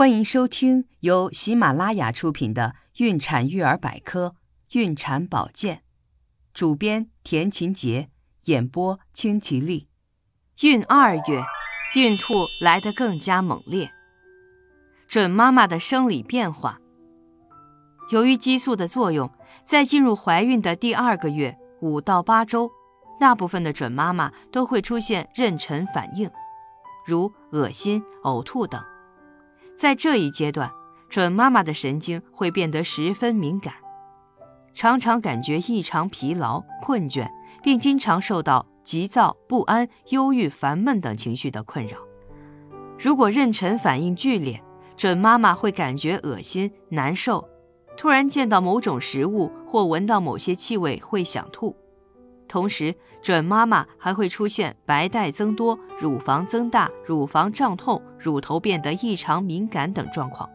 欢迎收听由喜马拉雅出品的《孕产育儿百科·孕产保健》，主编田勤杰，演播清吉丽。孕二月，孕吐来得更加猛烈。准妈妈的生理变化，由于激素的作用，在进入怀孕的第二个月五到八周，大部分的准妈妈都会出现妊娠反应，如恶心、呕吐等。在这一阶段，准妈妈的神经会变得十分敏感，常常感觉异常疲劳、困倦，并经常受到急躁、不安、忧郁、烦闷等情绪的困扰。如果妊娠反应剧烈，准妈妈会感觉恶心、难受，突然见到某种食物或闻到某些气味会想吐。同时，准妈妈还会出现白带增多、乳房增大、乳房胀痛、乳头变得异常敏感等状况。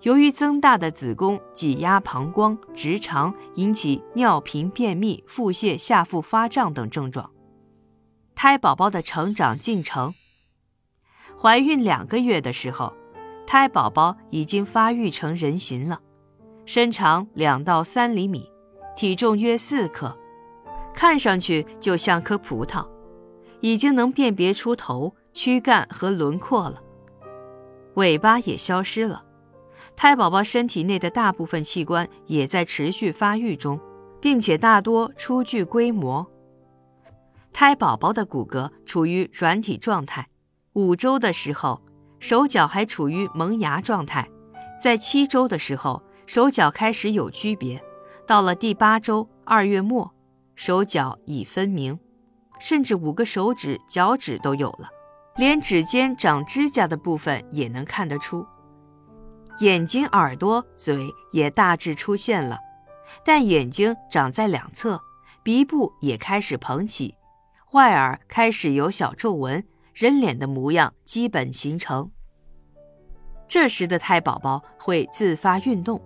由于增大的子宫挤压膀胱、直肠，引起尿频、便秘、腹泻、下腹发胀等症状。胎宝宝的成长进程：怀孕两个月的时候，胎宝宝已经发育成人形了，身长两到三厘米，体重约四克。看上去就像颗葡萄，已经能辨别出头、躯干和轮廓了。尾巴也消失了。胎宝宝身体内的大部分器官也在持续发育中，并且大多初具规模。胎宝宝的骨骼处于软体状态，五周的时候，手脚还处于萌芽状态；在七周的时候，手脚开始有区别；到了第八周，二月末。手脚已分明，甚至五个手指、脚趾都有了，连指尖长指甲的部分也能看得出。眼睛、耳朵、嘴也大致出现了，但眼睛长在两侧，鼻部也开始膨起，外耳开始有小皱纹，人脸的模样基本形成。这时的胎宝宝会自发运动，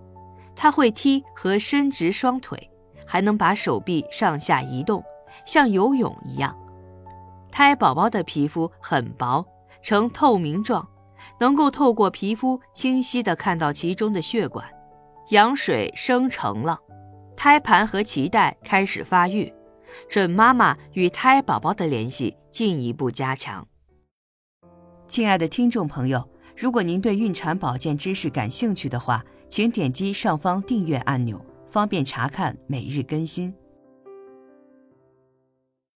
他会踢和伸直双腿。还能把手臂上下移动，像游泳一样。胎宝宝的皮肤很薄，呈透明状，能够透过皮肤清晰地看到其中的血管。羊水生成了，胎盘和脐带开始发育，准妈妈与胎宝宝的联系进一步加强。亲爱的听众朋友，如果您对孕产保健知识感兴趣的话，请点击上方订阅按钮。方便查看每日更新。